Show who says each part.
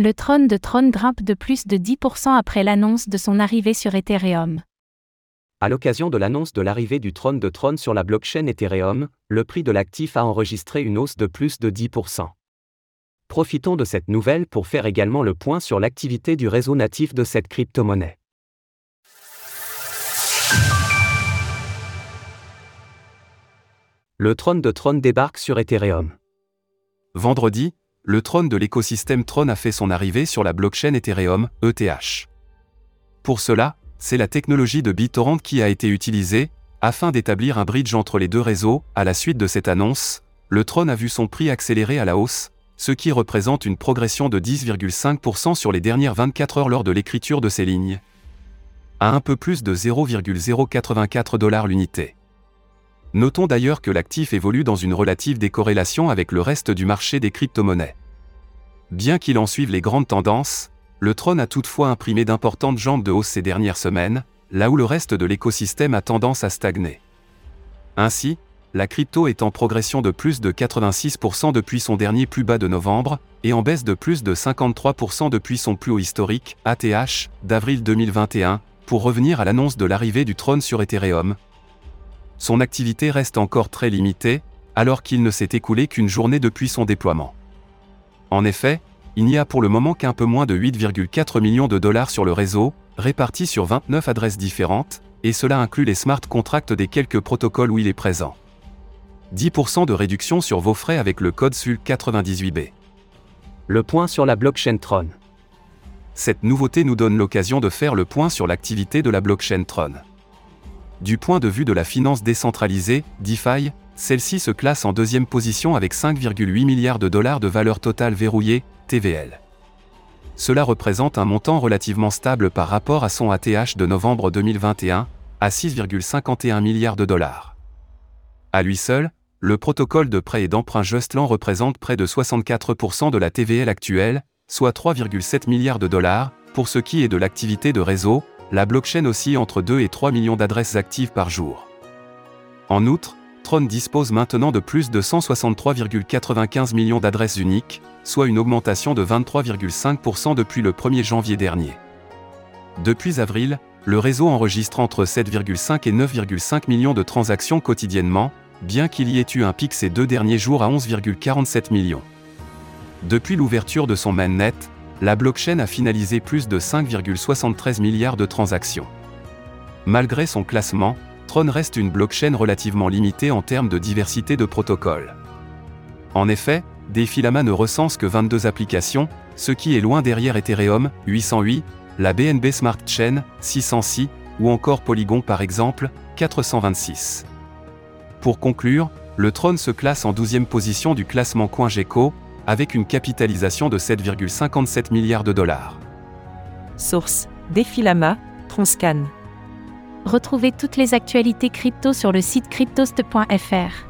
Speaker 1: Le trône de Tron grimpe de plus de 10% après l'annonce de son arrivée sur Ethereum.
Speaker 2: À l'occasion de l'annonce de l'arrivée du trône de Tron sur la blockchain Ethereum, le prix de l'actif a enregistré une hausse de plus de 10%. Profitons de cette nouvelle pour faire également le point sur l'activité du réseau natif de cette crypto-monnaie. Le trône de Tron débarque sur Ethereum.
Speaker 3: Vendredi, le trône de l'écosystème Tron a fait son arrivée sur la blockchain Ethereum, ETH. Pour cela, c'est la technologie de BitTorrent qui a été utilisée, afin d'établir un bridge entre les deux réseaux. À la suite de cette annonce, le Tron a vu son prix accélérer à la hausse, ce qui représente une progression de 10,5% sur les dernières 24 heures lors de l'écriture de ces lignes. À un peu plus de 0,084 dollars l'unité. Notons d'ailleurs que l'actif évolue dans une relative décorrélation avec le reste du marché des crypto-monnaies. Bien qu'il en suive les grandes tendances, le Tron a toutefois imprimé d'importantes jambes de hausse ces dernières semaines, là où le reste de l'écosystème a tendance à stagner. Ainsi, la crypto est en progression de plus de 86% depuis son dernier plus bas de novembre, et en baisse de plus de 53% depuis son plus haut historique, ATH, d'avril 2021, pour revenir à l'annonce de l'arrivée du trône sur Ethereum, son activité reste encore très limitée, alors qu'il ne s'est écoulé qu'une journée depuis son déploiement. En effet, il n'y a pour le moment qu'un peu moins de 8,4 millions de dollars sur le réseau, répartis sur 29 adresses différentes, et cela inclut les smart contracts des quelques protocoles où il est présent. 10% de réduction sur vos frais avec le code SUL98B.
Speaker 2: Le point sur la blockchain Tron.
Speaker 3: Cette nouveauté nous donne l'occasion de faire le point sur l'activité de la blockchain Tron. Du point de vue de la finance décentralisée, DeFi, celle-ci se classe en deuxième position avec 5,8 milliards de dollars de valeur totale verrouillée, TVL. Cela représente un montant relativement stable par rapport à son ATH de novembre 2021, à 6,51 milliards de dollars. À lui seul, le protocole de prêt et d'emprunt Justland représente près de 64% de la TVL actuelle, soit 3,7 milliards de dollars, pour ce qui est de l'activité de réseau, la blockchain oscille entre 2 et 3 millions d'adresses actives par jour. En outre, Tron dispose maintenant de plus de 163,95 millions d'adresses uniques, soit une augmentation de 23,5% depuis le 1er janvier dernier. Depuis avril, le réseau enregistre entre 7,5 et 9,5 millions de transactions quotidiennement, bien qu'il y ait eu un pic ces deux derniers jours à 11,47 millions. Depuis l'ouverture de son mainnet, la blockchain a finalisé plus de 5,73 milliards de transactions. Malgré son classement, Tron reste une blockchain relativement limitée en termes de diversité de protocoles. En effet, Defilama ne recense que 22 applications, ce qui est loin derrière Ethereum, 808, la BNB Smart Chain, 606, ou encore Polygon par exemple, 426. Pour conclure, le Tron se classe en 12e position du classement CoinGecko, avec une capitalisation de 7,57 milliards de dollars.
Speaker 4: Source Defilama, Tronscan.
Speaker 1: Retrouvez toutes les actualités crypto sur le site cryptost.fr.